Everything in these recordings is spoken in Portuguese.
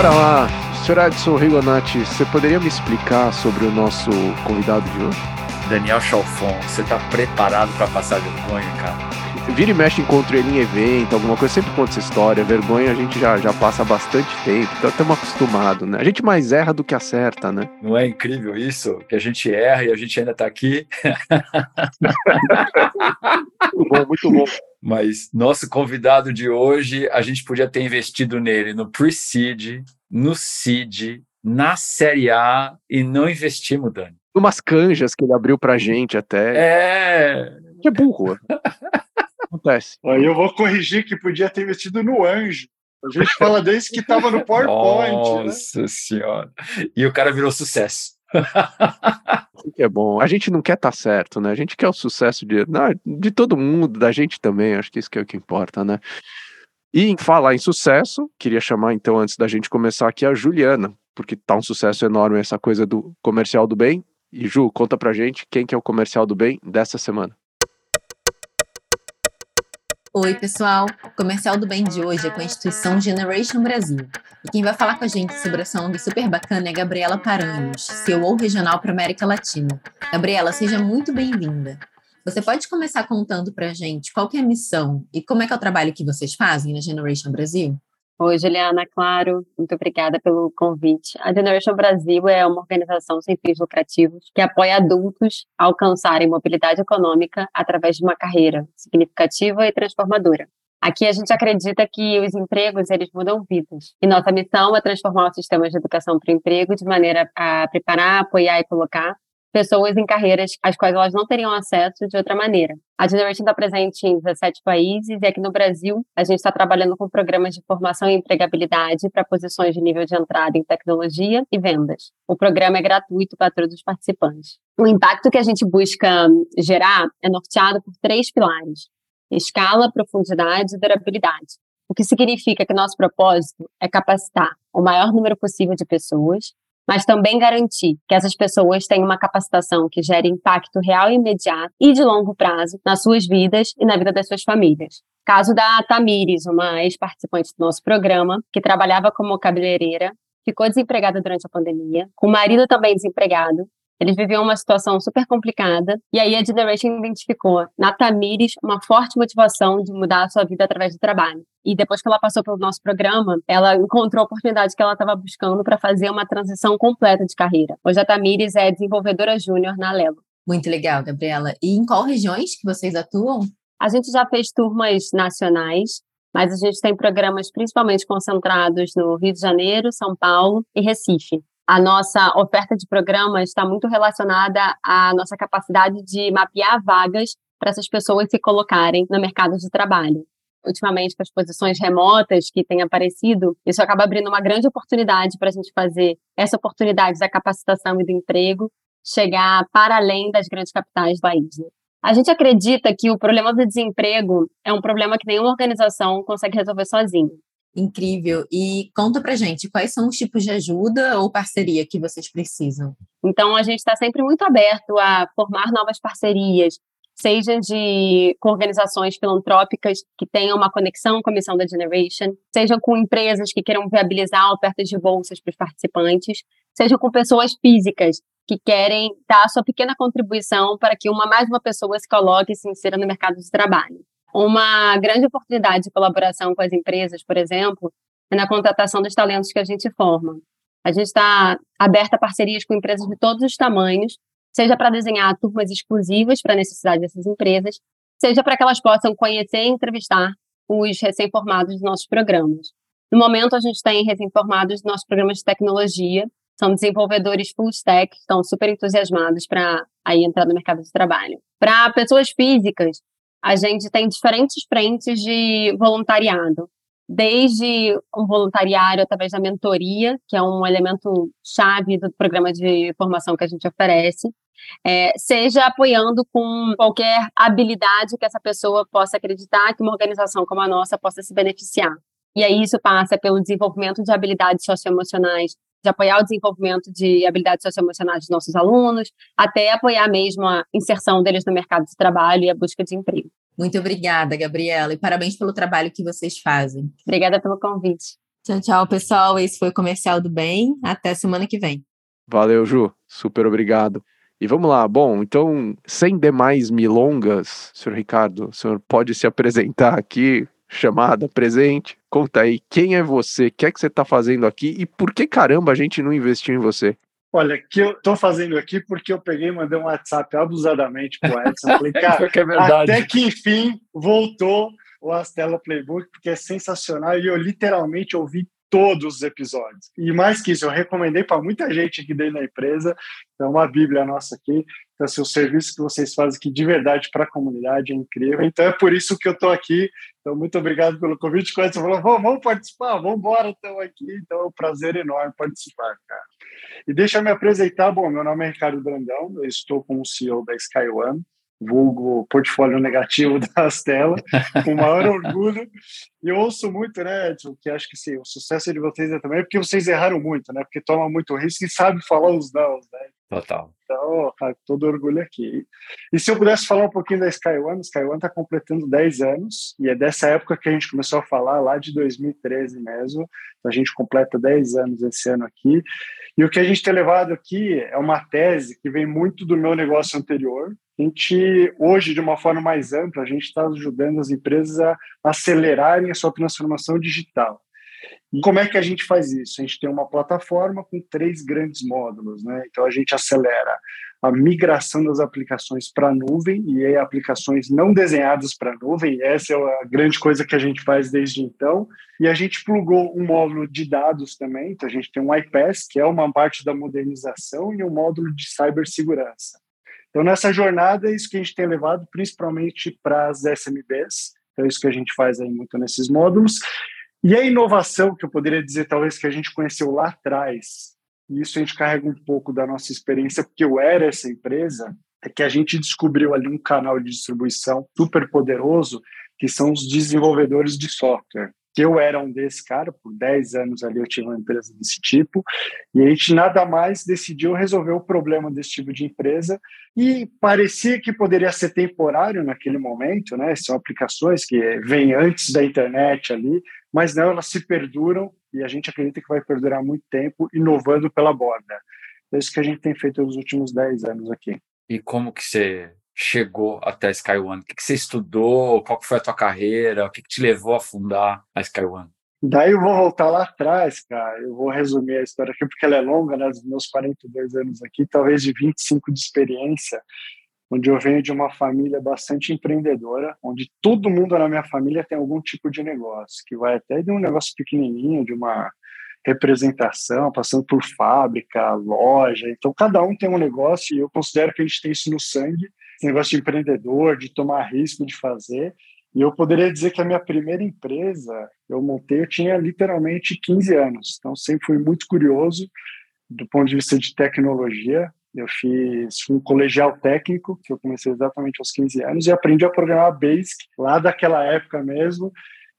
Bora lá. Sr. Edson Rigonati, você poderia me explicar sobre o nosso convidado de hoje? Daniel Chalfon, você tá preparado para passar vergonha, cara? Vira e mexe, encontro ele em evento, alguma coisa, sempre conta essa história. Vergonha a gente já, já passa bastante tempo, então estamos acostumados, né? A gente mais erra do que acerta, né? Não é incrível isso? Que a gente erra e a gente ainda tá aqui. muito bom, muito bom. Mas nosso convidado de hoje, a gente podia ter investido nele no Pre-Seed, no Seed, na Série A e não investimos, Dani. Umas canjas que ele abriu pra gente até. É. Que é burro. Acontece. Aí eu vou corrigir que podia ter investido no anjo. A gente fala desde que estava no PowerPoint. Né? Nossa né? senhora. E o cara virou sucesso. que é bom. A gente não quer estar tá certo, né? A gente quer o sucesso de, de todo mundo, da gente também. Acho que isso que é o que importa, né? E em falar em sucesso, queria chamar então, antes da gente começar aqui, a Juliana, porque tá um sucesso enorme essa coisa do comercial do bem. E Ju, conta pra gente quem que é o comercial do bem dessa semana. Oi, pessoal! O comercial do bem de hoje é com a instituição Generation Brasil. E quem vai falar com a gente sobre essa ONG super bacana é a Gabriela Paranhos, CEO regional para América Latina. Gabriela, seja muito bem-vinda. Você pode começar contando para a gente qual é a missão e como é que é o trabalho que vocês fazem na Generation Brasil? Oi, Juliana, claro, muito obrigada pelo convite. A Generation Brasil é uma organização sem fins lucrativos que apoia adultos a alcançarem mobilidade econômica através de uma carreira significativa e transformadora. Aqui a gente acredita que os empregos eles mudam vidas. E nossa missão é transformar o sistema de educação para o emprego de maneira a preparar, apoiar e colocar pessoas em carreiras às quais elas não teriam acesso de outra maneira. A Generation está presente em 17 países e aqui no Brasil a gente está trabalhando com programas de formação e empregabilidade para posições de nível de entrada em tecnologia e vendas. O programa é gratuito para todos os participantes. O impacto que a gente busca gerar é norteado por três pilares: escala, profundidade e durabilidade. O que significa que nosso propósito é capacitar o maior número possível de pessoas mas também garantir que essas pessoas tenham uma capacitação que gere impacto real e imediato e de longo prazo nas suas vidas e na vida das suas famílias. Caso da Tamires, uma ex-participante do nosso programa, que trabalhava como cabeleireira, ficou desempregada durante a pandemia, com o marido também desempregado, eles viviam uma situação super complicada, e aí a Generation identificou na Tamires uma forte motivação de mudar a sua vida através do trabalho. E depois que ela passou pelo nosso programa, ela encontrou a oportunidade que ela estava buscando para fazer uma transição completa de carreira. Hoje a Tamires é desenvolvedora júnior na Lelo. Muito legal, Gabriela. E em qual regiões que vocês atuam? A gente já fez turmas nacionais, mas a gente tem programas principalmente concentrados no Rio de Janeiro, São Paulo e Recife a nossa oferta de programa está muito relacionada à nossa capacidade de mapear vagas para essas pessoas se colocarem no mercado de trabalho. Ultimamente, com as posições remotas que têm aparecido, isso acaba abrindo uma grande oportunidade para a gente fazer essa oportunidade da capacitação e do emprego chegar para além das grandes capitais do país. Né? A gente acredita que o problema do desemprego é um problema que nenhuma organização consegue resolver sozinha. Incrível. E conta pra gente, quais são os tipos de ajuda ou parceria que vocês precisam? Então, a gente está sempre muito aberto a formar novas parcerias, seja de com organizações filantrópicas que tenham uma conexão com a missão da Generation, seja com empresas que queiram viabilizar ofertas de bolsas para os participantes, seja com pessoas físicas que querem dar a sua pequena contribuição para que uma mais uma pessoa se coloque e se insira no mercado de trabalho. Uma grande oportunidade de colaboração com as empresas, por exemplo, é na contratação dos talentos que a gente forma. A gente está aberta a parcerias com empresas de todos os tamanhos, seja para desenhar turmas exclusivas para a necessidade dessas empresas, seja para que elas possam conhecer e entrevistar os recém-formados dos nossos programas. No momento, a gente tem recém-formados dos nossos programas de tecnologia, são desenvolvedores full stack, estão super entusiasmados para aí entrar no mercado de trabalho. Para pessoas físicas, a gente tem diferentes frentes de voluntariado, desde um voluntariado através da mentoria, que é um elemento chave do programa de formação que a gente oferece, é, seja apoiando com qualquer habilidade que essa pessoa possa acreditar que uma organização como a nossa possa se beneficiar. E aí isso passa pelo desenvolvimento de habilidades socioemocionais, de apoiar o desenvolvimento de habilidades socioemocionais dos nossos alunos, até apoiar mesmo a inserção deles no mercado de trabalho e a busca de emprego. Muito obrigada, Gabriela, e parabéns pelo trabalho que vocês fazem. Obrigada pelo convite. Tchau, tchau, pessoal. Esse foi o Comercial do Bem. Até semana que vem. Valeu, Ju. Super obrigado. E vamos lá. Bom, então, sem demais milongas, senhor Ricardo, o senhor pode se apresentar aqui, chamada, presente. Conta aí, quem é você, o que é que você está fazendo aqui e por que caramba a gente não investiu em você? Olha, que eu estou fazendo aqui porque eu peguei e mandei um WhatsApp abusadamente pro Edson. Falei, cara, é até que enfim voltou o Astela Playbook, porque é sensacional e eu literalmente ouvi todos os episódios. E mais que isso, eu recomendei para muita gente aqui dentro da empresa. Então, uma bíblia nossa aqui. Então, assim, o serviço que vocês fazem aqui de verdade para a comunidade é incrível. Então, é por isso que eu estou aqui. Então, muito obrigado pelo convite. Quando você falou, vamos participar, vamos embora, estamos aqui. Então, é um prazer enorme participar, cara. E deixa eu me apresentar. Bom, meu nome é Ricardo Brandão, eu estou como CEO da SkyOne vulgo portfólio negativo das telas, com maior orgulho. E eu ouço muito, né, Edson, que acho que sim, o sucesso de vocês é também porque vocês erraram muito, né? Porque tomam muito risco e sabem falar os não, né? Total. Então, cara, todo orgulho aqui. E se eu pudesse falar um pouquinho da Sky One, a Sky One está completando 10 anos, e é dessa época que a gente começou a falar, lá de 2013 mesmo. Então, a gente completa 10 anos esse ano aqui. E o que a gente tem levado aqui é uma tese que vem muito do meu negócio anterior, a gente, hoje, de uma forma mais ampla, a gente está ajudando as empresas a acelerarem a sua transformação digital. E como é que a gente faz isso? A gente tem uma plataforma com três grandes módulos, né? Então a gente acelera a migração das aplicações para a nuvem e aí aplicações não desenhadas para a nuvem. Essa é a grande coisa que a gente faz desde então. E a gente plugou um módulo de dados também. Então a gente tem um iPaaS, que é uma parte da modernização, e um módulo de cibersegurança. Então, nessa jornada, é isso que a gente tem levado principalmente para as SMBs. Então, é isso que a gente faz aí muito nesses módulos. E a inovação, que eu poderia dizer, talvez, que a gente conheceu lá atrás, e isso a gente carrega um pouco da nossa experiência, porque eu era essa empresa, é que a gente descobriu ali um canal de distribuição super poderoso, que são os desenvolvedores de software que eu era um desses cara, por 10 anos ali eu tinha uma empresa desse tipo, e a gente nada mais decidiu resolver o problema desse tipo de empresa, e parecia que poderia ser temporário naquele momento, né? São aplicações que vêm antes da internet ali, mas não, elas se perduram, e a gente acredita que vai perdurar muito tempo, inovando pela borda. É isso que a gente tem feito nos últimos 10 anos aqui. E como que você chegou até a Sky One? O que, que você estudou? Qual foi a tua carreira? O que, que te levou a fundar a Sky One? Daí eu vou voltar lá atrás, cara. Eu vou resumir a história aqui, porque ela é longa, né? Os meus 42 anos aqui, talvez de 25 de experiência, onde eu venho de uma família bastante empreendedora, onde todo mundo na minha família tem algum tipo de negócio, que vai até de um negócio pequenininho, de uma representação, passando por fábrica, loja. Então, cada um tem um negócio e eu considero que a gente tem isso no sangue esse negócio de empreendedor, de tomar risco de fazer. E eu poderia dizer que a minha primeira empresa eu montei, eu tinha literalmente 15 anos. Então, sempre fui muito curioso do ponto de vista de tecnologia. Eu fiz um colegial técnico, que eu comecei exatamente aos 15 anos, e aprendi a programar Basic, lá daquela época mesmo,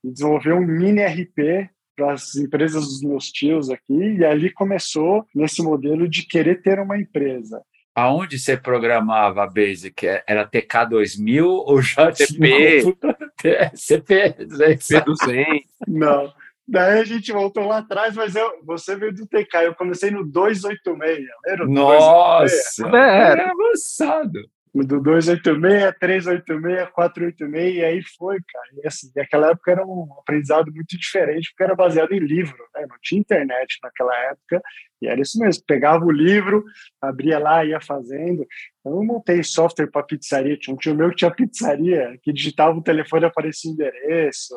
e desenvolver um mini RP para as empresas dos meus tios aqui, e ali começou nesse modelo de querer ter uma empresa aonde você programava a Basic? É, era TK2000 ou já CP? CP, CP200. Não. Daí a gente voltou lá atrás, mas eu, você veio do TK. Eu comecei no 286. Era Nossa! 286. Era avançado do 286, 386, 486, e aí foi, cara. E assim, naquela época era um aprendizado muito diferente, porque era baseado em livro, né? Não tinha internet naquela época, e era isso mesmo. Pegava o livro, abria lá, ia fazendo. Então, eu montei software para pizzaria. Tinha um tio meu que tinha pizzaria, que digitava o telefone e aparecia o endereço.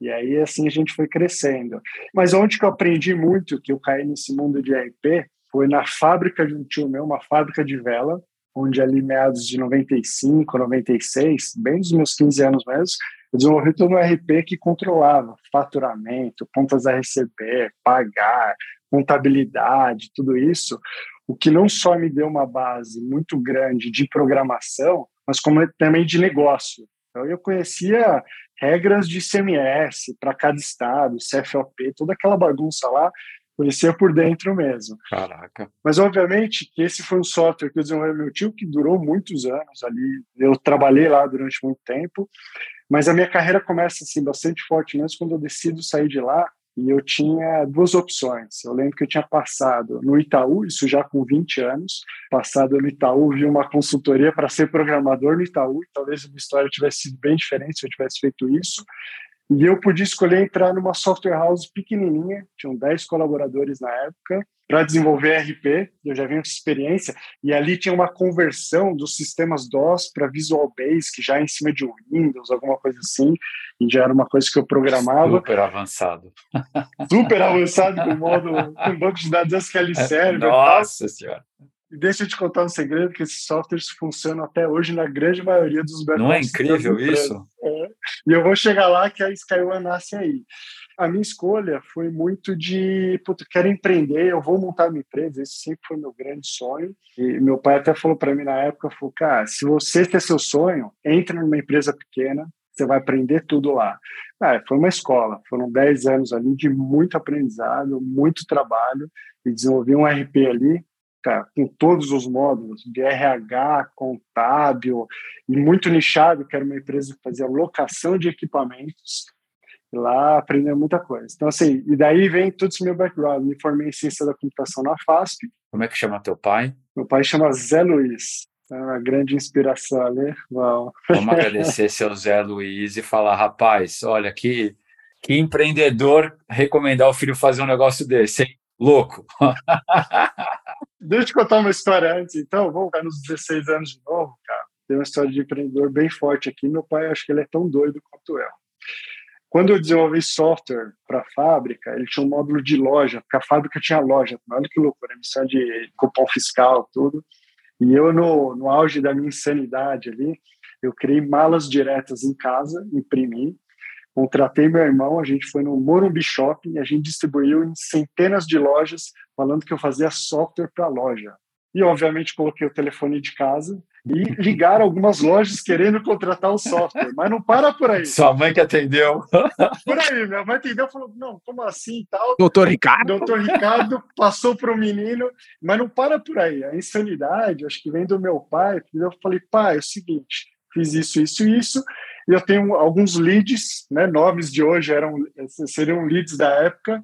E aí, assim, a gente foi crescendo. Mas onde que eu aprendi muito, que eu caí nesse mundo de RP, foi na fábrica de um tio meu, uma fábrica de vela, onde ali meados de 95, 96, bem dos meus 15 anos mesmo, eu desenvolvi todo um RP que controlava faturamento, contas a receber, pagar, contabilidade, tudo isso, o que não só me deu uma base muito grande de programação, mas como também de negócio. Então eu conhecia regras de CMS para cada estado, CFOP, toda aquela bagunça lá, conhecia por dentro mesmo. Caraca. Mas, obviamente, que esse foi um software que eu desenvolvi meu tio, que durou muitos anos ali. Eu trabalhei lá durante muito tempo, mas a minha carreira começa assim bastante forte mesmo quando eu decido sair de lá e eu tinha duas opções. Eu lembro que eu tinha passado no Itaú, isso já com 20 anos, passado no Itaú, vi uma consultoria para ser programador no Itaú, e talvez a minha história tivesse sido bem diferente se eu tivesse feito isso. E eu podia escolher entrar numa software house pequenininha, tinham 10 colaboradores na época, para desenvolver RP, eu já vinha com experiência, e ali tinha uma conversão dos sistemas DOS para Visual Basic, já em cima de Windows, alguma coisa assim, e já era uma coisa que eu programava. Super avançado. Super avançado com modo, com banco de dados SQL Server. Nossa Senhora! Deixa eu te contar um segredo, que esses softwares funcionam até hoje na grande maioria dos back Não é incrível isso? É. E eu vou chegar lá que a SkyOne nasce aí. A minha escolha foi muito de, puto, quero empreender, eu vou montar minha empresa, esse sempre foi meu grande sonho. E meu pai até falou para mim na época, falou, cara, se você tem seu sonho, entre numa empresa pequena, você vai aprender tudo lá. Ah, foi uma escola, foram 10 anos ali de muito aprendizado, muito trabalho, e desenvolvi um RP ali com todos os módulos, de RH, contábil, e muito nichado, que era uma empresa que fazia locação de equipamentos. Lá aprendeu muita coisa. Então, assim, e daí vem todo esse meu background. Me formei em ciência da computação na FASP. Como é que chama teu pai? Meu pai chama Zé Luiz. É uma grande inspiração ali. Vamos agradecer seu Zé Luiz e falar, rapaz, olha que, que empreendedor recomendar o filho fazer um negócio desse, hein? Louco. Deixa eu contar uma história antes, então. Vou ficar nos 16 anos de novo, cara. Tem uma história de empreendedor bem forte aqui. Meu pai, acho que ele é tão doido quanto eu. Quando eu desenvolvi software para a fábrica, ele tinha um módulo de loja, porque a fábrica tinha loja. Olha que loucura, emissão de cupom fiscal, tudo. E eu, no, no auge da minha insanidade ali, eu criei malas diretas em casa, imprimi, Contratei meu irmão, a gente foi no Morumbi Shopping e a gente distribuiu em centenas de lojas, falando que eu fazia software para loja. E, obviamente, coloquei o telefone de casa e ligaram algumas lojas querendo contratar o software, mas não para por aí. Sua mãe que atendeu. Por aí, minha mãe atendeu e falou: não, como assim tal? Doutor Ricardo? Doutor Ricardo passou para o menino, mas não para por aí. A insanidade, acho que vem do meu pai. Eu falei: pai, é o seguinte, fiz isso, isso, isso e eu tenho alguns leads, né, nomes de hoje eram seriam leads da época.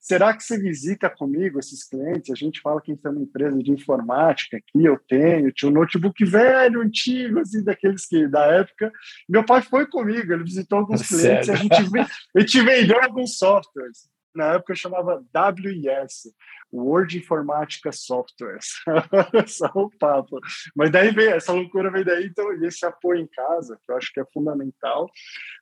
Será que você visita comigo esses clientes? A gente fala que a gente tem uma empresa de informática aqui, eu tenho, tinha um notebook velho, antigo, assim, daqueles que da época. Meu pai foi comigo, ele visitou alguns clientes, a gente, a gente vendeu alguns softwares. Na época eu chamava WIS, Word Informática Softwares. Só o papo. Mas daí veio, essa loucura veio daí, então, esse apoio em casa, que eu acho que é fundamental.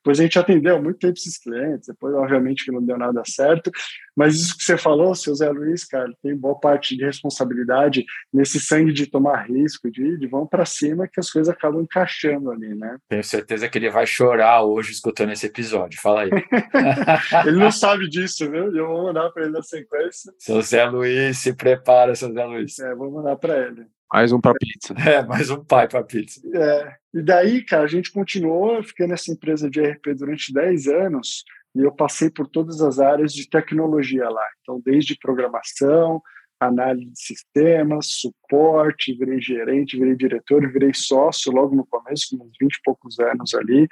Pois a gente atendeu muito tempo esses clientes, depois, obviamente, que não deu nada certo. Mas isso que você falou, seu Zé Luiz, cara, tem boa parte de responsabilidade nesse sangue de tomar risco, de, de vão para cima, que as coisas acabam encaixando ali, né? Tenho certeza que ele vai chorar hoje escutando esse episódio. Fala aí. ele não sabe disso, viu? Eu vou mandar para ele na sequência. Seu Zé Luiz Luiz, se prepara, seu Zé Luiz. É, vou mandar para ele. Mais um para pizza. É, mais um pai para pizza. É. E daí, cara, a gente continuou, eu fiquei nessa empresa de RP durante 10 anos e eu passei por todas as áreas de tecnologia lá. Então, desde programação, análise de sistemas, suporte, virei gerente, virei diretor, virei sócio logo no começo, com uns 20 e poucos anos ali,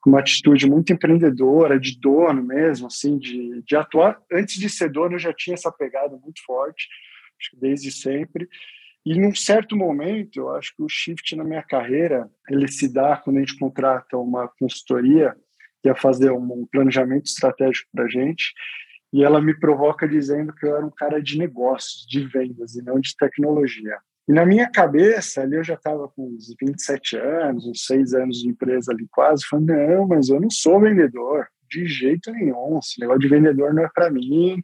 com uma atitude muito empreendedora, de dono mesmo, assim, de, de atuar. Antes de ser dono, eu já tinha essa pegada muito forte, acho que desde sempre. E num certo momento, eu acho que o shift na minha carreira, ele se dá quando a gente contrata uma consultoria que ia fazer um planejamento estratégico para a gente, e ela me provoca dizendo que eu era um cara de negócios, de vendas e não de tecnologia. E na minha cabeça, ali eu já estava com uns 27 anos, uns 6 anos de empresa ali quase, falando, não, mas eu não sou vendedor, de jeito nenhum, esse negócio de vendedor não é para mim.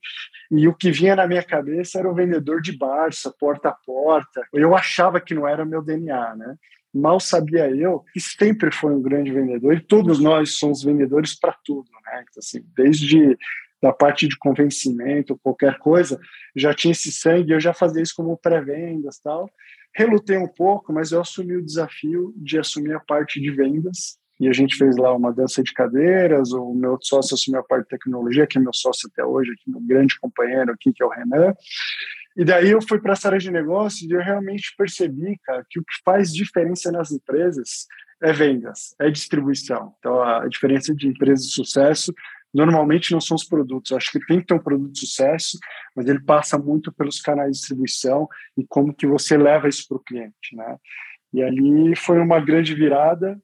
E o que vinha na minha cabeça era o vendedor de Barça, porta a porta. Eu achava que não era meu DNA, né? Mal sabia eu que sempre foi um grande vendedor e todos nós somos vendedores para tudo, né? Então, assim, desde da parte de convencimento, qualquer coisa, já tinha esse sangue, eu já fazia isso como pré-vendas tal. Relutei um pouco, mas eu assumi o desafio de assumir a parte de vendas, e a gente fez lá uma dança de cadeiras, o meu sócio assumiu a parte de tecnologia, que é meu sócio até hoje, aqui, meu grande companheiro aqui, que é o Renan, e daí eu fui para essa área de negócio e eu realmente percebi, cara, que o que faz diferença nas empresas é vendas, é distribuição. Então, a diferença de empresas de sucesso normalmente não são os produtos. Eu acho que tem que ter um produto de sucesso, mas ele passa muito pelos canais de distribuição e como que você leva isso para o cliente, né? E ali foi uma grande virada,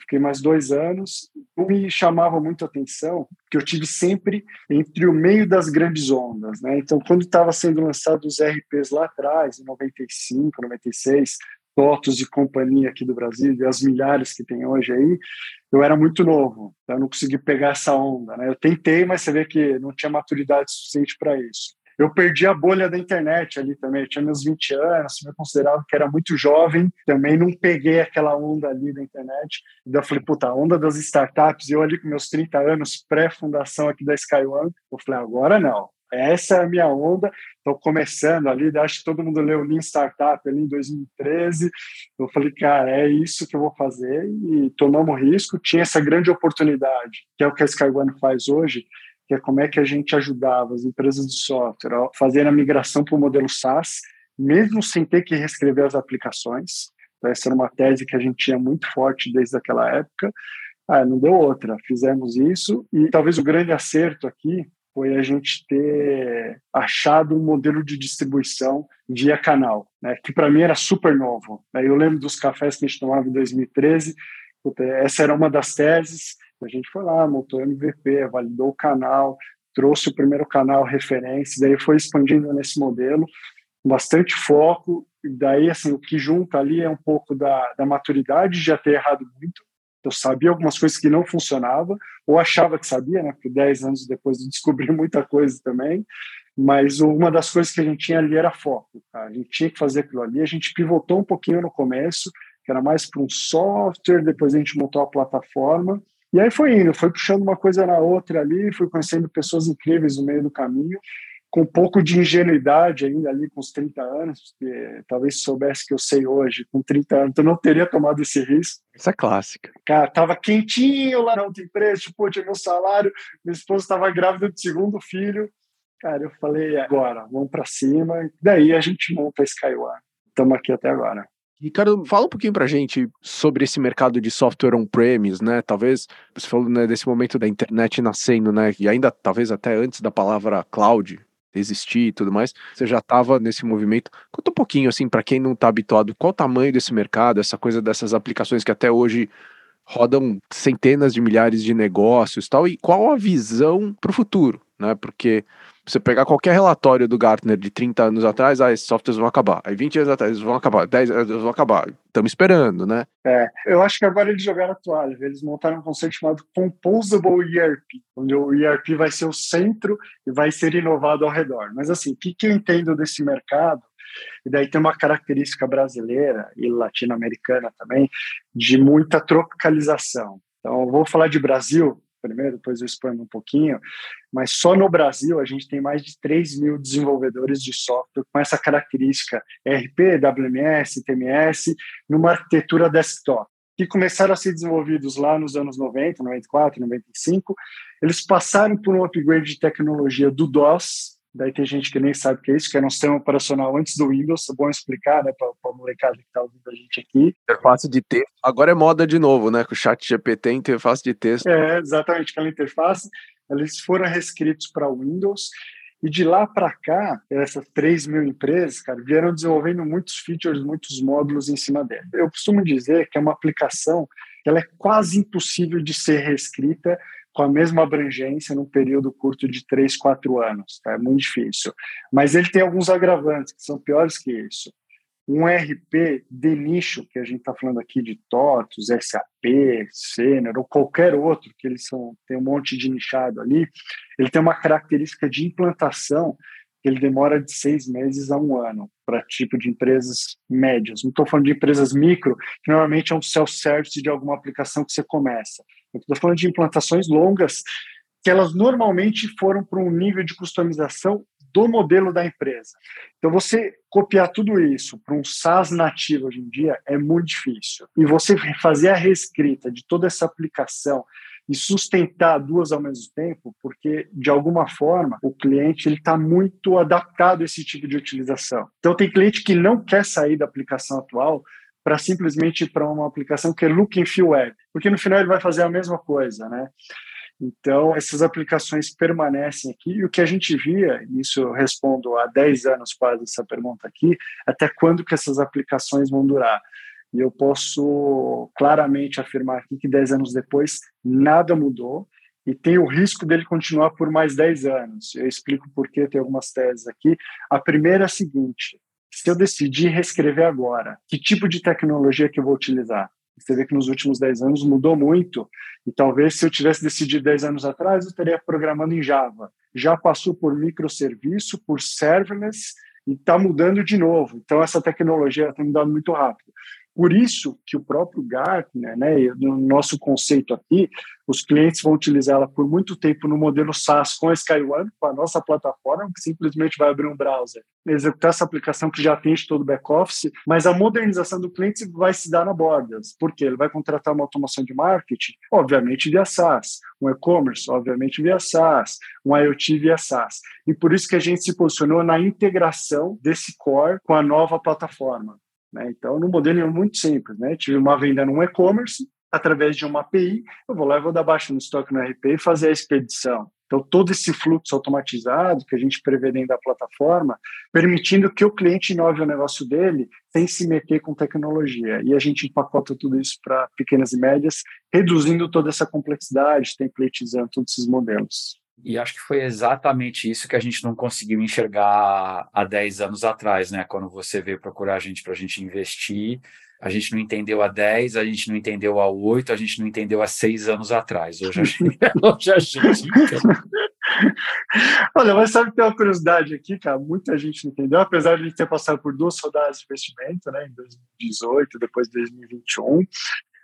fiquei mais dois anos. O me chamava muito a atenção, que eu tive sempre entre o meio das grandes ondas. Né? Então, quando estava sendo lançado os RPs lá atrás, em 95, 96, TOTOS e companhia aqui do Brasil, e as milhares que tem hoje aí, eu era muito novo, então eu não consegui pegar essa onda. Né? Eu tentei, mas você vê que não tinha maturidade suficiente para isso eu perdi a bolha da internet ali também. Eu tinha meus 20 anos, me considerava que era muito jovem, também não peguei aquela onda ali da internet. Então eu falei, puta, a onda das startups, eu ali com meus 30 anos, pré-fundação aqui da SkyOne, eu falei, agora não. Essa é a minha onda. Estou começando ali, acho que todo mundo leu Lean Startup ali em 2013. Eu falei, cara, é isso que eu vou fazer e tomamos risco. Tinha essa grande oportunidade, que é o que a SkyOne faz hoje, que é como é que a gente ajudava as empresas de software a fazer a migração para o modelo SaaS, mesmo sem ter que reescrever as aplicações. Então, essa era uma tese que a gente tinha muito forte desde aquela época. Ah, não deu outra, fizemos isso e talvez o grande acerto aqui foi a gente ter achado um modelo de distribuição via canal, né, que para mim era super novo. Eu lembro dos cafés que a gente tomava em 2013, essa era uma das teses, a gente foi lá, montou MVP, validou o canal, trouxe o primeiro canal referência, daí foi expandindo nesse modelo, bastante foco, daí assim, o que junta ali é um pouco da, da maturidade de já ter errado muito, eu sabia algumas coisas que não funcionavam, ou achava que sabia, né, porque 10 anos depois eu descobri muita coisa também, mas uma das coisas que a gente tinha ali era foco, tá? a gente tinha que fazer aquilo ali, a gente pivotou um pouquinho no começo, que era mais para um software, depois a gente montou a plataforma, e aí foi indo, foi puxando uma coisa na outra ali, fui conhecendo pessoas incríveis no meio do caminho, com um pouco de ingenuidade ainda ali com os 30 anos, porque talvez soubesse que eu sei hoje, com 30 anos, eu não teria tomado esse risco. Isso é clássica. Cara, tava quentinho lá na outra empresa, tipo, tinha meu salário, minha esposa estava grávida do segundo filho. Cara, eu falei, agora, vamos para cima. Daí a gente monta a Skyward. Estamos aqui até agora. Ricardo, fala um pouquinho pra gente sobre esse mercado de software on-premise, né? Talvez, você falou né, desse momento da internet nascendo, né? E ainda, talvez até antes da palavra cloud existir e tudo mais, você já estava nesse movimento. Conta um pouquinho, assim, para quem não está habituado, qual o tamanho desse mercado, essa coisa dessas aplicações que até hoje rodam centenas de milhares de negócios tal, e qual a visão para o futuro, né? Porque você pegar qualquer relatório do Gartner de 30 anos atrás, ah, esses softwares vão acabar. Aí 20 anos atrás, eles vão acabar. 10 anos vão acabar. Estamos esperando, né? É, eu acho que agora eles jogaram a toalha. Eles montaram um conceito chamado Composable ERP, onde o ERP vai ser o centro e vai ser inovado ao redor. Mas assim, o que, que eu entendo desse mercado? E daí tem uma característica brasileira e latino-americana também, de muita tropicalização. Então, vou falar de Brasil, primeiro, depois eu expando um pouquinho, mas só no Brasil a gente tem mais de 3 mil desenvolvedores de software com essa característica RP, WMS, TMS, numa arquitetura desktop, que começaram a ser desenvolvidos lá nos anos 90, 94, 95. Eles passaram por um upgrade de tecnologia do DOS, Daí tem gente que nem sabe o que é isso, que era um sistema operacional antes do Windows. É bom explicar, né, para a molecada que está ouvindo a gente aqui. Interface de texto. Agora é moda de novo, né? Com o chat GPT, interface de texto. É, exatamente, aquela interface. Eles foram reescritos para Windows. E de lá para cá, essas 3 mil empresas, cara, vieram desenvolvendo muitos features, muitos módulos em cima dela. Eu costumo dizer que é uma aplicação que ela é quase impossível de ser reescrita com a mesma abrangência num período curto de 3, 4 anos. Tá? É muito difícil. Mas ele tem alguns agravantes que são piores que isso. Um RP de nicho, que a gente está falando aqui de TOTOS, SAP, Senior, ou qualquer outro, que eles são, tem um monte de nichado ali, ele tem uma característica de implantação que ele demora de seis meses a um ano para tipo de empresas médias. Não estou falando de empresas micro, que normalmente é um self-service de alguma aplicação que você começa. Estou falando de implantações longas, que elas normalmente foram para um nível de customização do modelo da empresa. Então, você copiar tudo isso para um SaaS nativo hoje em dia é muito difícil. E você fazer a reescrita de toda essa aplicação e sustentar duas ao mesmo tempo, porque de alguma forma o cliente ele está muito adaptado a esse tipo de utilização. Então tem cliente que não quer sair da aplicação atual para simplesmente para uma aplicação que é look and feel web, porque no final ele vai fazer a mesma coisa, né? Então, essas aplicações permanecem aqui, e o que a gente via, isso eu respondo há 10 anos quase essa pergunta aqui, até quando que essas aplicações vão durar? E eu posso claramente afirmar aqui que 10 anos depois, nada mudou, e tem o risco dele continuar por mais 10 anos. Eu explico por que tem algumas teses aqui. A primeira é a seguinte, se eu decidir reescrever agora, que tipo de tecnologia que eu vou utilizar? Você vê que nos últimos 10 anos mudou muito, e talvez se eu tivesse decidido 10 anos atrás, eu estaria programando em Java. Já passou por microserviço, por serverless, e está mudando de novo. Então, essa tecnologia tem mudado muito rápido. Por isso que o próprio Gartner, né, no nosso conceito aqui, os clientes vão utilizá-la por muito tempo no modelo SaaS com a SkyOne, com a nossa plataforma, que simplesmente vai abrir um browser, executar essa aplicação que já atende todo o back-office, mas a modernização do cliente vai se dar na bordas. Por quê? Ele vai contratar uma automação de marketing, obviamente via SaaS, um e-commerce, obviamente via SaaS, um IoT via SaaS. E por isso que a gente se posicionou na integração desse core com a nova plataforma. Né? Então, no modelo é muito simples. Né? Tive uma venda no e-commerce, através de uma API, eu vou lá e vou dar baixa no estoque no RP e fazer a expedição. Então, todo esse fluxo automatizado que a gente prevê dentro da plataforma, permitindo que o cliente inove o negócio dele sem se meter com tecnologia. E a gente empacota tudo isso para pequenas e médias, reduzindo toda essa complexidade, templatizando todos esses modelos. E acho que foi exatamente isso que a gente não conseguiu enxergar há 10 anos atrás, né? Quando você veio procurar a gente para a gente investir, a gente não entendeu há 10, a gente não entendeu há 8, a gente não entendeu há 6 anos atrás. Hoje a gente, hoje a gente Olha, mas sabe que tem uma curiosidade aqui, cara? Muita gente não entendeu, apesar de a gente ter passado por duas rodadas de investimento, né? Em 2018, depois de 2021.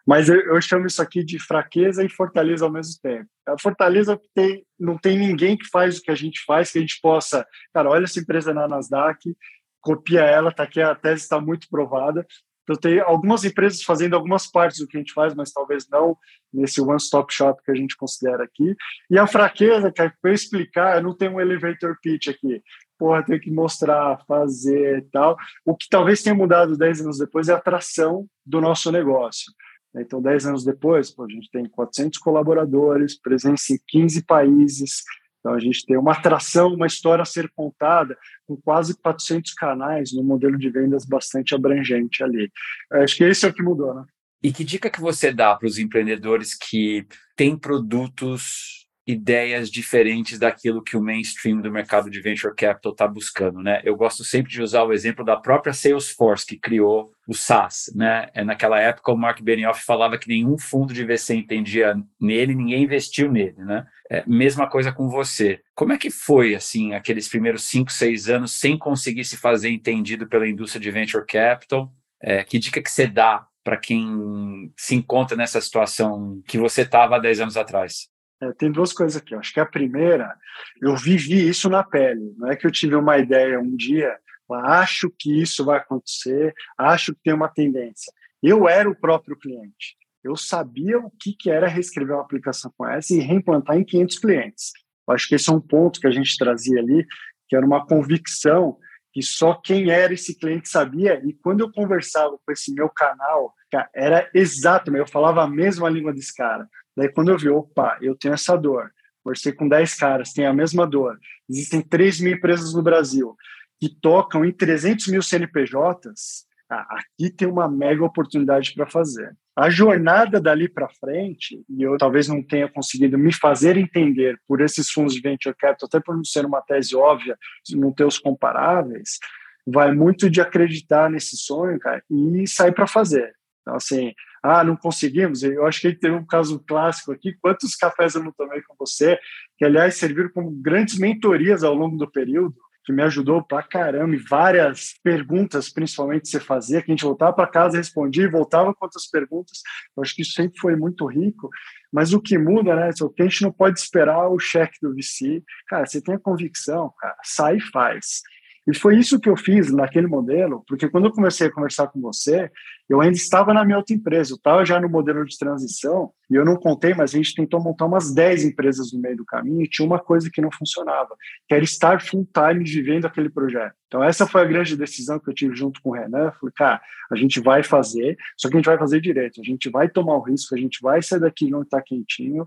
Mas eu, eu, chamo isso aqui de fraqueza e fortaleza ao mesmo tempo. A fortaleza tem, não tem ninguém que faz o que a gente faz, que a gente possa, cara, olha essa empresa na Nasdaq, copia ela, tá aqui, a tese está muito provada. Então, tem algumas empresas fazendo algumas partes do que a gente faz, mas talvez não nesse one-stop shop que a gente considera aqui. E a fraqueza, que para eu explicar, eu não tenho um elevator pitch aqui. Porra, tem que mostrar, fazer e tal. O que talvez tenha mudado 10 anos depois é a atração do nosso negócio. Então, 10 anos depois, pô, a gente tem 400 colaboradores, presença em 15 países. Então, a gente tem uma atração, uma história a ser contada, com quase 400 canais, num modelo de vendas bastante abrangente ali. Acho que esse é o que mudou, né? E que dica que você dá para os empreendedores que têm produtos ideias diferentes daquilo que o mainstream do mercado de venture capital está buscando, né? Eu gosto sempre de usar o exemplo da própria Salesforce que criou o SaaS, né? É naquela época o Mark Benioff falava que nenhum fundo de VC entendia nele, ninguém investiu nele, né? É, mesma coisa com você. Como é que foi assim aqueles primeiros cinco, seis anos sem conseguir se fazer entendido pela indústria de venture capital? É, que dica que você dá para quem se encontra nessa situação que você estava há 10 anos atrás? É, tem duas coisas aqui. Eu acho que a primeira, eu vivi isso na pele. Não é que eu tive uma ideia um dia, acho que isso vai acontecer, acho que tem uma tendência. Eu era o próprio cliente. Eu sabia o que, que era reescrever uma aplicação com essa e reimplantar em 500 clientes. Eu acho que esse é um ponto que a gente trazia ali, que era uma convicção que só quem era esse cliente sabia. E quando eu conversava com esse meu canal, era exato, eu falava a mesma língua desse cara. Daí quando eu vi, opa, eu tenho essa dor, conversei com 10 caras, tem a mesma dor, existem 3 mil empresas no Brasil que tocam em 300 mil CNPJs, aqui tem uma mega oportunidade para fazer. A jornada dali para frente, e eu talvez não tenha conseguido me fazer entender por esses fundos de venture capital, até por não ser uma tese óbvia, não ter os comparáveis, vai muito de acreditar nesse sonho, cara, e sair para fazer. Então, assim, ah, não conseguimos. Eu acho que teve um caso clássico aqui. Quantos cafés eu não tomei com você, que, aliás, serviram como grandes mentorias ao longo do período, que me ajudou pra caramba. E várias perguntas, principalmente, você fazia, que a gente voltava para casa, respondia e voltava com outras perguntas. Eu acho que isso sempre foi muito rico. Mas o que muda, né? O que a gente não pode esperar o cheque do VC. Cara, você tem a convicção, cara, sai e faz. E foi isso que eu fiz naquele modelo, porque quando eu comecei a conversar com você, eu ainda estava na minha outra empresa, eu estava já no modelo de transição, e eu não contei, mas a gente tentou montar umas 10 empresas no meio do caminho, e tinha uma coisa que não funcionava, que era estar full time vivendo aquele projeto. Então, essa foi a grande decisão que eu tive junto com o Renan. Falei, cara, a gente vai fazer, só que a gente vai fazer direito, a gente vai tomar o risco, a gente vai sair daqui onde está quentinho,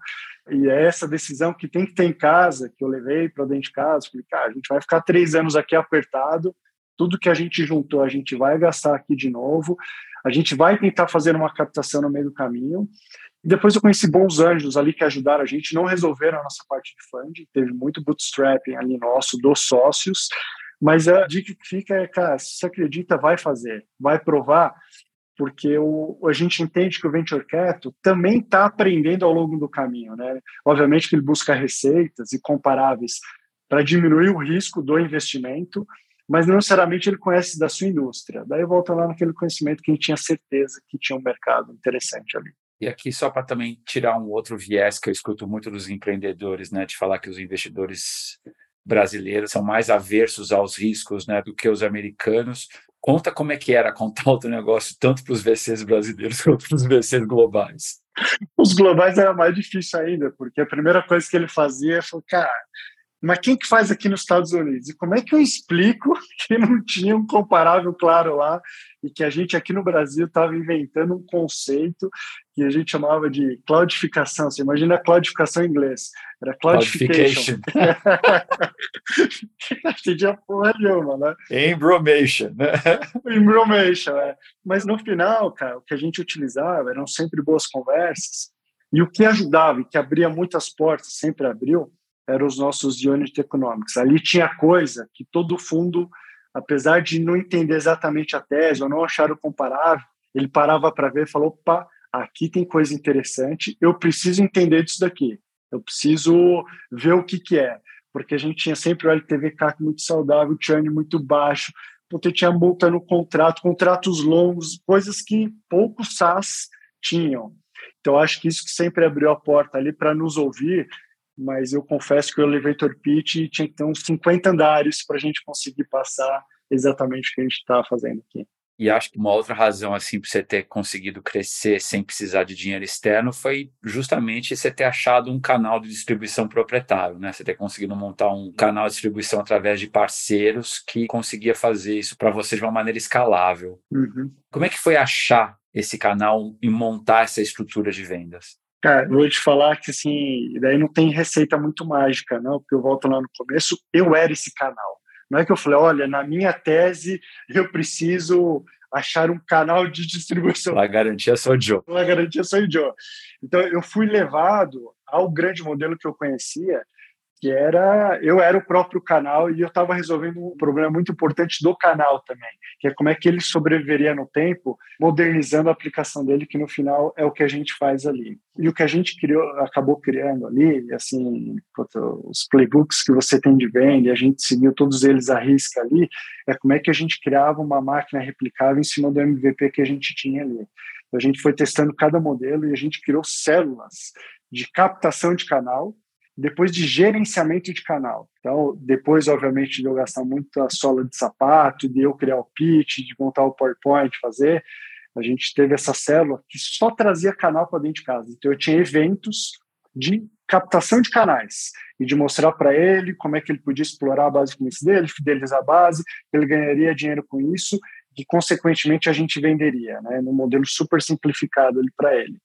e é essa decisão que tem que ter em casa, que eu levei para dentro de casa. Falei, cara, a gente vai ficar três anos aqui apertado, tudo que a gente juntou, a gente vai gastar aqui de novo. A gente vai tentar fazer uma captação no meio do caminho. E depois eu conheci bons anjos ali que ajudaram a gente, não resolveram a nossa parte de funding, teve muito bootstrapping ali nosso, dos sócios, mas a dica que fica é, cara, se você acredita, vai fazer, vai provar, porque o, a gente entende que o Venture Capital também está aprendendo ao longo do caminho, né? Obviamente que ele busca receitas e comparáveis para diminuir o risco do investimento, mas não necessariamente ele conhece da sua indústria. Daí volta lá naquele conhecimento que gente tinha certeza que tinha um mercado interessante ali. E aqui só para também tirar um outro viés que eu escuto muito dos empreendedores, né, de falar que os investidores brasileiros são mais aversos aos riscos, né, do que os americanos. Conta como é que era contar o teu negócio tanto para os VCs brasileiros quanto para os VCs globais. Os globais era mais difícil ainda, porque a primeira coisa que ele fazia foi, cara, mas quem que faz aqui nos Estados Unidos? E como é que eu explico que não tinha um comparável claro lá e que a gente aqui no Brasil estava inventando um conceito que a gente chamava de cloudificação. Você imagina a cloudificação em inglês. Era cloudification. Entendia porra nenhuma, né? Embromation. Né? Embromation, é. Mas no final, cara, o que a gente utilizava eram sempre boas conversas e o que ajudava e que abria muitas portas, sempre abriu, eram os nossos unit economics. Ali tinha coisa que todo fundo, apesar de não entender exatamente a tese ou não achar o comparável, ele parava para ver e falou: opa, aqui tem coisa interessante, eu preciso entender disso daqui, eu preciso ver o que, que é, porque a gente tinha sempre o LTV CAC muito saudável, o churn muito baixo, porque tinha multa no contrato, contratos longos, coisas que poucos SaaS tinham. Então, acho que isso que sempre abriu a porta ali para nos ouvir mas eu confesso que o elevator pitch tinha que ter uns 50 andares para a gente conseguir passar exatamente o que a gente está fazendo aqui. E acho que uma outra razão assim para você ter conseguido crescer sem precisar de dinheiro externo foi justamente você ter achado um canal de distribuição proprietário, né? Você ter conseguido montar um canal de distribuição através de parceiros que conseguia fazer isso para você de uma maneira escalável. Uhum. Como é que foi achar esse canal e montar essa estrutura de vendas? Cara, vou te falar que assim, daí não tem receita muito mágica, não, porque eu volto lá no começo, eu era esse canal. Não é que eu falei, olha, na minha tese eu preciso achar um canal de distribuição. A garantia sou eu. A garantia sou eu. Então eu fui levado ao grande modelo que eu conhecia, que era eu era o próprio canal e eu estava resolvendo um problema muito importante do canal também, que é como é que ele sobreviveria no tempo, modernizando a aplicação dele, que no final é o que a gente faz ali. E o que a gente criou, acabou criando ali, assim, os playbooks que você tem de venda, e a gente seguiu todos eles à risca ali, é como é que a gente criava uma máquina replicável em cima do MVP que a gente tinha ali. A gente foi testando cada modelo e a gente criou células de captação de canal, depois de gerenciamento de canal. Então, depois, obviamente, de eu gastar muita sola de sapato, de eu criar o pitch, de montar o PowerPoint, fazer, a gente teve essa célula que só trazia canal para dentro de casa. Então, eu tinha eventos de captação de canais e de mostrar para ele como é que ele podia explorar a base de comércio dele, fidelizar a base, ele ganharia dinheiro com isso que consequentemente a gente venderia, né, num modelo super simplificado ali para ele.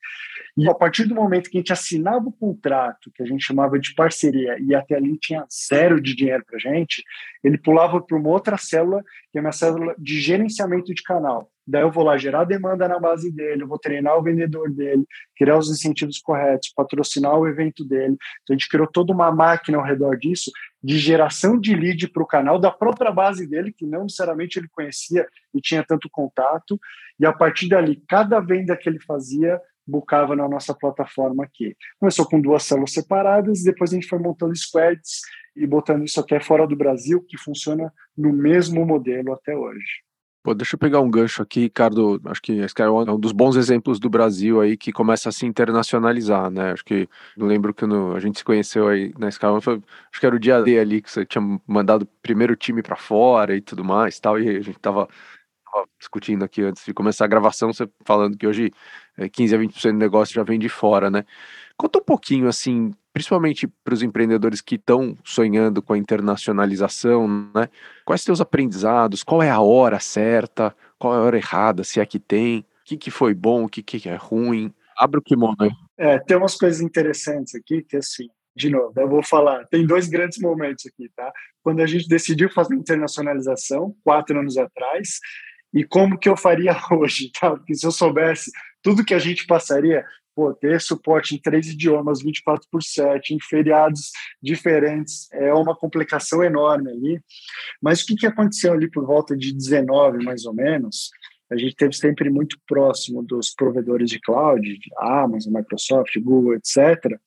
E a partir do momento que a gente assinava o contrato, que a gente chamava de parceria, e até ali tinha zero de dinheiro para gente, ele pulava para uma outra célula, que é uma célula de gerenciamento de canal. Daí eu vou lá gerar demanda na base dele, eu vou treinar o vendedor dele, criar os incentivos corretos, patrocinar o evento dele. Então a gente criou toda uma máquina ao redor disso de geração de lead para o canal da própria base dele, que não necessariamente ele conhecia e tinha tanto contato. E a partir dali, cada venda que ele fazia, bucava na nossa plataforma aqui. Começou com duas células separadas, depois a gente foi montando squads e botando isso até fora do Brasil, que funciona no mesmo modelo até hoje. Pô, deixa eu pegar um gancho aqui, Ricardo. Acho que a Skywon é um dos bons exemplos do Brasil aí que começa a se internacionalizar, né? Acho que eu lembro que no, a gente se conheceu aí na Skywon, acho que era o dia D ali que você tinha mandado o primeiro time para fora e tudo mais, tal, e a gente tava discutindo aqui antes de começar a gravação, você falando que hoje 15 é, a 20% do negócio já vem de fora, né? Conta um pouquinho, assim, principalmente para os empreendedores que estão sonhando com a internacionalização, né? Quais teus aprendizados? Qual é a hora certa? Qual é a hora errada? Se é que tem? O que, que foi bom? O que, que é ruim? Abre o kimono aí. É, tem umas coisas interessantes aqui que, assim, de novo, eu vou falar, tem dois grandes momentos aqui, tá? Quando a gente decidiu fazer internacionalização, quatro anos atrás, e como que eu faria hoje, tá? Porque se eu soubesse tudo que a gente passaria, pô, ter suporte em três idiomas, 24 por 7, em feriados diferentes, é uma complicação enorme ali. Mas o que, que aconteceu ali por volta de 19, mais ou menos? A gente teve sempre muito próximo dos provedores de cloud, de Amazon, Microsoft, Google, etc.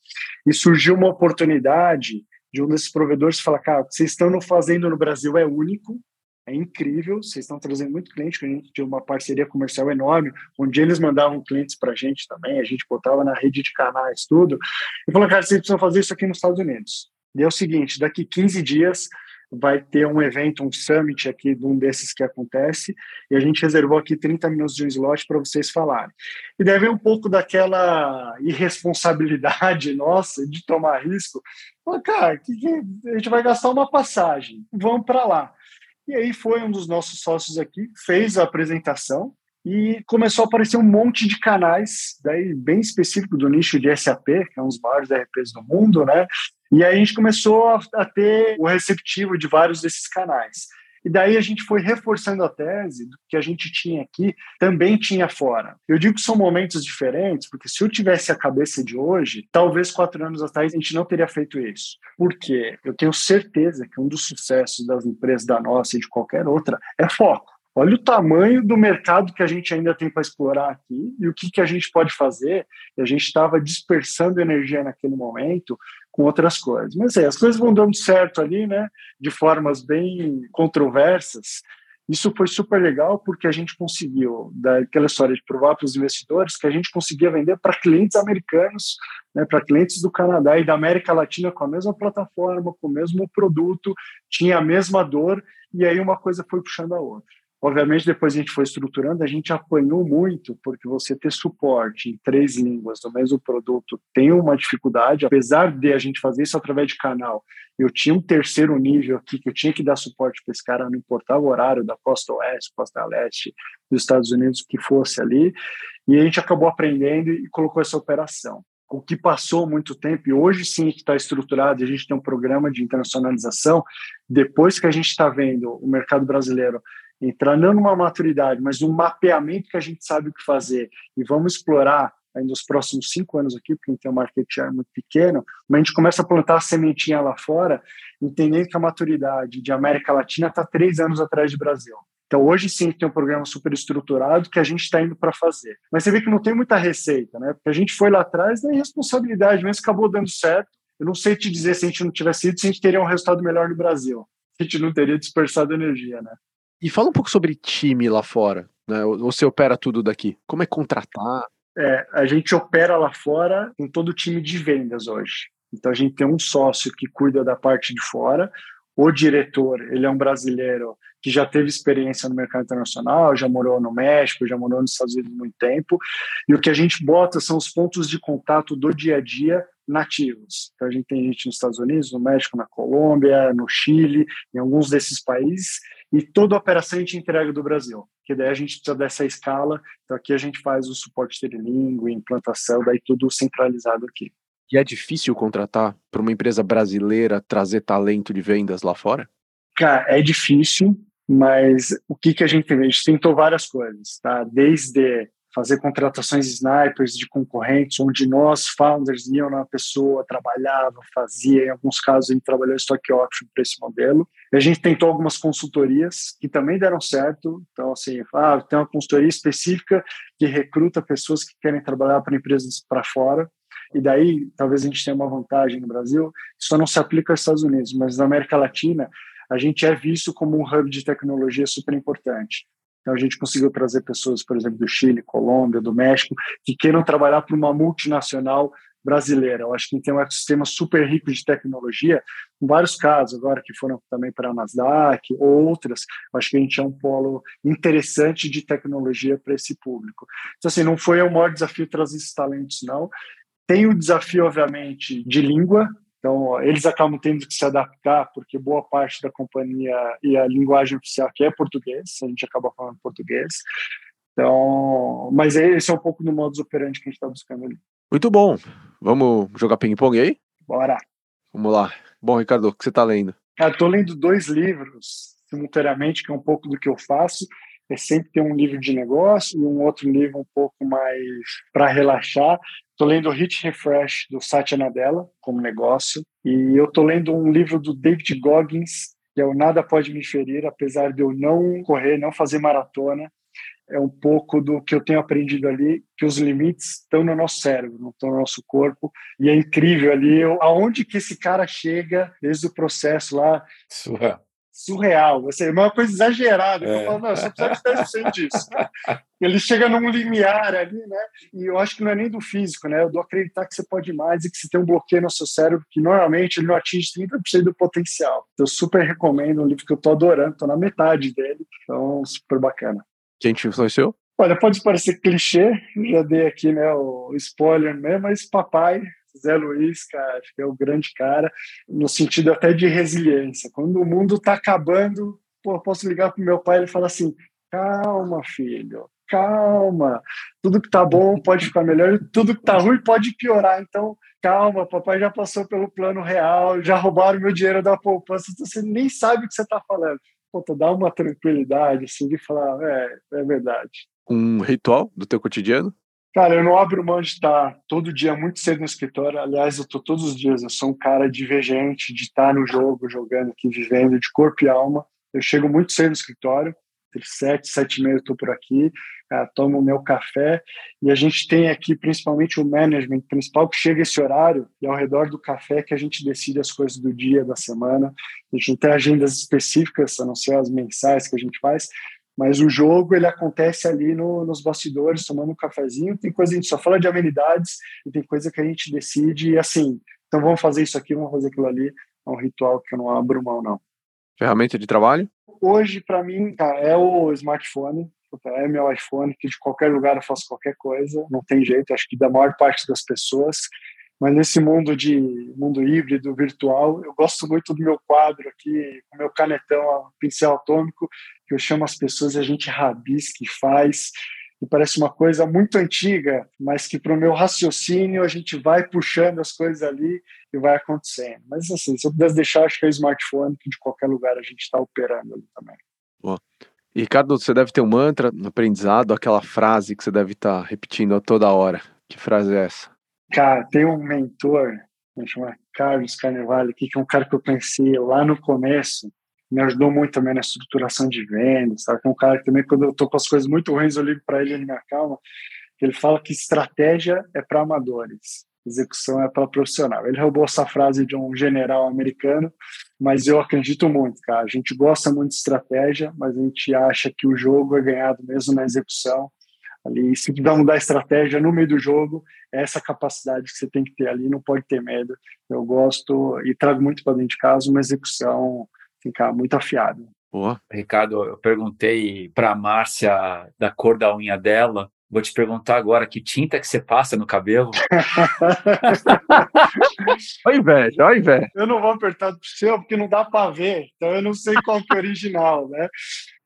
E surgiu uma oportunidade de um desses provedores falar, cara, o que vocês estão fazendo no Brasil é único, é incrível, vocês estão trazendo muito cliente, a gente tinha uma parceria comercial enorme, onde eles mandavam clientes para a gente também, a gente botava na rede de canais, tudo, e falou, cara, vocês precisam fazer isso aqui nos Estados Unidos. E é o seguinte, daqui 15 dias vai ter um evento, um summit aqui de um desses que acontece, e a gente reservou aqui 30 minutos de um slot para vocês falarem. E deve um pouco daquela irresponsabilidade nossa de tomar risco. Falei, cara, que, que, a gente vai gastar uma passagem, vamos para lá. E aí foi um dos nossos sócios aqui, fez a apresentação e começou a aparecer um monte de canais, daí bem específico do nicho de SAP, que é um dos maiores RPs do mundo, né? E aí a gente começou a, a ter o receptivo de vários desses canais. E daí a gente foi reforçando a tese do que a gente tinha aqui, também tinha fora. Eu digo que são momentos diferentes, porque se eu tivesse a cabeça de hoje, talvez quatro anos atrás a gente não teria feito isso. Porque eu tenho certeza que um dos sucessos das empresas da nossa e de qualquer outra é foco. Olha o tamanho do mercado que a gente ainda tem para explorar aqui e o que, que a gente pode fazer. E a gente estava dispersando energia naquele momento com outras coisas. Mas é, as coisas vão dando certo ali, né? De formas bem controversas. Isso foi super legal porque a gente conseguiu, daquela história de provar para os investidores, que a gente conseguia vender para clientes americanos, né, para clientes do Canadá e da América Latina com a mesma plataforma, com o mesmo produto, tinha a mesma dor, e aí uma coisa foi puxando a outra. Obviamente, depois a gente foi estruturando, a gente apanhou muito, porque você ter suporte em três línguas do mesmo produto tem uma dificuldade, apesar de a gente fazer isso através de canal. Eu tinha um terceiro nível aqui que eu tinha que dar suporte para esse cara, não importava o horário da costa oeste, costa leste dos Estados Unidos, que fosse ali, e a gente acabou aprendendo e colocou essa operação o que passou muito tempo, e hoje sim que está estruturado, a gente tem um programa de internacionalização, depois que a gente está vendo o mercado brasileiro entrar não numa maturidade, mas um mapeamento que a gente sabe o que fazer e vamos explorar ainda nos próximos cinco anos aqui, porque a gente tem um market share muito pequeno, mas a gente começa a plantar a sementinha lá fora, entendendo que a maturidade de América Latina está três anos atrás de Brasil. Então, hoje sim tem um programa super estruturado que a gente está indo para fazer. Mas você vê que não tem muita receita, né? Porque a gente foi lá atrás da responsabilidade, mas acabou dando certo. Eu não sei te dizer se a gente não tivesse ido, se a gente teria um resultado melhor no Brasil. A gente não teria dispersado energia, né? E fala um pouco sobre time lá fora, né? Você opera tudo daqui. Como é contratar? É, a gente opera lá fora com todo o time de vendas hoje. Então a gente tem um sócio que cuida da parte de fora, o diretor, ele é um brasileiro que já teve experiência no mercado internacional, já morou no México, já morou nos Estados Unidos muito tempo, e o que a gente bota são os pontos de contato do dia a dia nativos. Então, a gente tem gente nos Estados Unidos, no México, na Colômbia, no Chile, em alguns desses países, e toda a operação a gente entrega do Brasil, que daí a gente precisa dessa escala, então aqui a gente faz o suporte trilingue, implantação, daí tudo centralizado aqui. E é difícil contratar para uma empresa brasileira trazer talento de vendas lá fora? Cara, é difícil, mas o que, que a gente tem? A gente tentou várias coisas, tá? Desde fazer contratações snipers de concorrentes, onde nós, founders, iam na pessoa, trabalhava, fazia, em alguns casos a gente trabalhou stock option para esse modelo. E a gente tentou algumas consultorias que também deram certo, então assim, ah, tem uma consultoria específica que recruta pessoas que querem trabalhar para empresas para fora, e daí talvez a gente tenha uma vantagem no Brasil, isso não se aplica aos Estados Unidos, mas na América Latina a gente é visto como um hub de tecnologia super importante. Então, a gente conseguiu trazer pessoas, por exemplo, do Chile, Colômbia, do México, que queiram trabalhar para uma multinacional brasileira. Eu acho que tem um ecossistema super rico de tecnologia, com vários casos agora que foram também para a Nasdaq, outras. Eu acho que a gente é um polo interessante de tecnologia para esse público. Então, assim, não foi o maior desafio trazer esses talentos, não. Tem o desafio, obviamente, de língua, então, eles acabam tendo que se adaptar, porque boa parte da companhia e a linguagem oficial aqui é português, a gente acaba falando português. Então, mas esse é um pouco do modus operandi que a gente está buscando ali. Muito bom. Vamos jogar ping-pong aí? Bora. Vamos lá. Bom, Ricardo, o que você está lendo? Estou lendo dois livros simultaneamente, que é um pouco do que eu faço. É sempre ter um livro de negócio e um outro livro um pouco mais para relaxar. Estou lendo Hit Refresh do Satya Nadella como negócio e eu estou lendo um livro do David Goggins que é o Nada Pode Me Ferir, apesar de eu não correr, não fazer maratona, é um pouco do que eu tenho aprendido ali, que os limites estão no nosso cérebro, não estão no nosso corpo, e é incrível ali aonde que esse cara chega desde o processo lá. Surreal. Surreal, assim, é uma coisa exagerada. É. Eu falo, não, só precisa de 10% disso. Ele chega num limiar ali, né? E eu acho que não é nem do físico, né? Eu dou acreditar que você pode mais e que você tem um bloqueio no seu cérebro que normalmente ele não atinge 30% do potencial. Então, eu super recomendo, um livro que eu tô adorando, tô na metade dele, então super bacana. Quem te influenciou? Olha, pode parecer clichê, já dei aqui né, o spoiler mesmo, mas papai, Zé Luiz, cara, que é o grande cara, no sentido até de resiliência. Quando o mundo está acabando, pô, posso ligar para meu pai e ele fala assim: calma, filho, calma, tudo que tá bom pode ficar melhor, tudo que tá ruim pode piorar. Então, calma, papai já passou pelo plano real, já roubaram meu dinheiro da poupança, então você nem sabe o que você está falando puta, dá uma tranquilidade, assim, de falar, é, é verdade. Um ritual do teu cotidiano? Cara, eu não abro mão de estar todo dia muito cedo no escritório. Aliás, eu tô todos os dias. Eu sou um cara divergente de estar no jogo, jogando aqui, vivendo de corpo e alma. Eu chego muito cedo no escritório entre sete, sete e meia eu estou por aqui, uh, tomo meu café e a gente tem aqui principalmente o management principal que chega esse horário e ao redor do café que a gente decide as coisas do dia, da semana. A gente não tem agendas específicas, a não ser as mensais que a gente faz, mas o jogo ele acontece ali no, nos bastidores, tomando um cafezinho. Tem coisa que a gente só fala de amenidades e tem coisa que a gente decide e assim, então vamos fazer isso aqui, vamos fazer aquilo ali. É um ritual que eu não abro mão, não. Ferramenta de trabalho? Hoje, para mim, cara, é o smartphone. É meu iPhone, que de qualquer lugar eu faço qualquer coisa. Não tem jeito, acho que da maior parte das pessoas. Mas nesse mundo de mundo híbrido, virtual, eu gosto muito do meu quadro aqui, com meu canetão, pincel atômico, que eu chamo as pessoas e a gente rabisca e faz que parece uma coisa muito antiga, mas que para o meu raciocínio a gente vai puxando as coisas ali e vai acontecendo. Mas assim, se eu pudesse deixar, acho que é o smartphone, que de qualquer lugar a gente está operando ali também. Boa. E, Ricardo, você deve ter um mantra no aprendizado, aquela frase que você deve estar tá repetindo a toda hora. Que frase é essa? Cara, tem um mentor, me chama Carlos Carnevale, que é um cara que eu conheci lá no começo, me ajudou muito também na estruturação de vendas, sabe? Que é um cara que também, quando eu tô com as coisas muito ruins, eu ligo para ele ele me acalma. Ele fala que estratégia é para amadores, execução é para profissional. Ele roubou essa frase de um general americano, mas eu acredito muito, cara. A gente gosta muito de estratégia, mas a gente acha que o jogo é ganhado mesmo na execução. Ali, se vai mudar a estratégia no meio do jogo, essa capacidade que você tem que ter ali, não pode ter medo. Eu gosto e trago muito para dentro de casa uma execução ficar muito afiado. Boa. Ricardo, eu perguntei para a Márcia da cor da unha dela. Vou te perguntar agora que tinta que você passa no cabelo. olha inveja, olha inveja. Eu não vou apertar do seu porque não dá para ver, então eu não sei qual que é o original, né?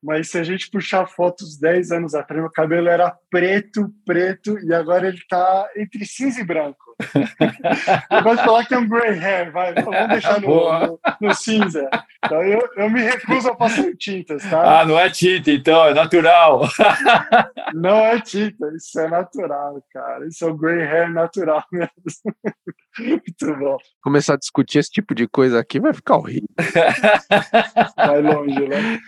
Mas se a gente puxar fotos 10 anos atrás, meu cabelo era preto, preto, e agora ele está entre cinza e branco. eu gosto de falar que é um gray hair, vai, vamos deixar no, no, no, cinza. Então eu, eu me recuso a passar tintas, tá? Ah, não é tinta, então, é natural. não é tinta, isso é natural, cara. Isso é o gray hair natural mesmo. Muito bom. Começar a discutir esse tipo de coisa aqui vai ficar horrível. Vai longe, né?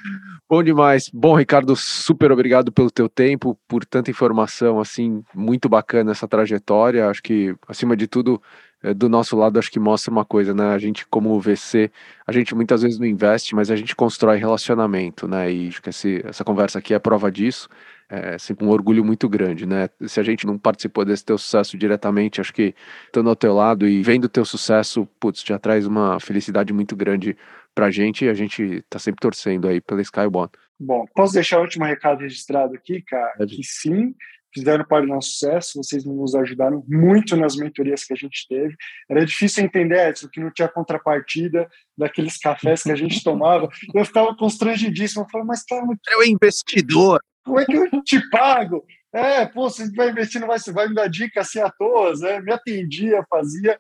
Bom demais. Bom, Ricardo, super obrigado pelo teu tempo, por tanta informação, assim, muito bacana essa trajetória. Acho que, acima de tudo, é, do nosso lado, acho que mostra uma coisa, né? A gente, como VC, a gente muitas vezes não investe, mas a gente constrói relacionamento, né? E acho que esse, essa conversa aqui é prova disso. é sempre um orgulho muito grande, né? Se a gente não participou desse teu sucesso diretamente, acho que estando ao teu lado e vendo o teu sucesso, putz, já traz uma felicidade muito grande pra gente e a gente tá sempre torcendo aí pela Skyborn. Bom, posso deixar o último recado registrado aqui, cara? É. Que sim, fizeram parte do nosso sucesso, vocês nos ajudaram muito nas mentorias que a gente teve. Era difícil entender, Edson, que não tinha contrapartida daqueles cafés que a gente tomava. Eu ficava constrangidíssimo, eu falava, mas cara, eu investidor. Como é que eu te pago? É, pô, você vai investir, não vai, você vai me dar dica assim à toa, né? Me atendia, fazia.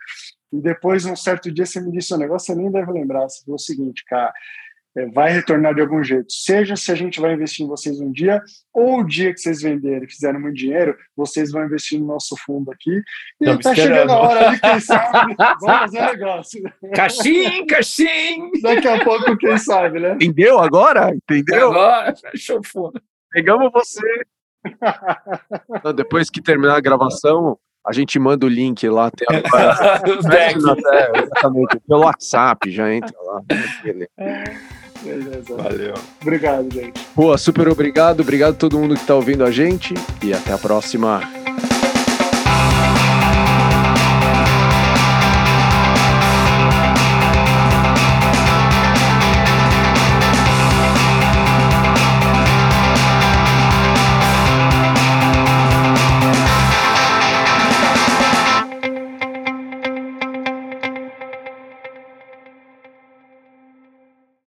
E depois, um certo dia, você me disse um negócio, você nem deve lembrar. Você falou o seguinte, cara, é, vai retornar de algum jeito. Seja se a gente vai investir em vocês um dia, ou o dia que vocês venderem e fizerem muito dinheiro, vocês vão investir no nosso fundo aqui. E Estamos tá esperando. chegando a hora ali, quem sabe, vamos fazer negócio. Caixim, caixim! Daqui a pouco, quem sabe, né? Entendeu agora? Entendeu? Agora, fechou fundo. Pegamos você. Não, depois que terminar a gravação, a gente manda o link lá. Tem a... é, exatamente, pelo WhatsApp, já entra lá. Beleza. Valeu. Obrigado, gente. Pô, super obrigado. Obrigado a todo mundo que está ouvindo a gente. E até a próxima.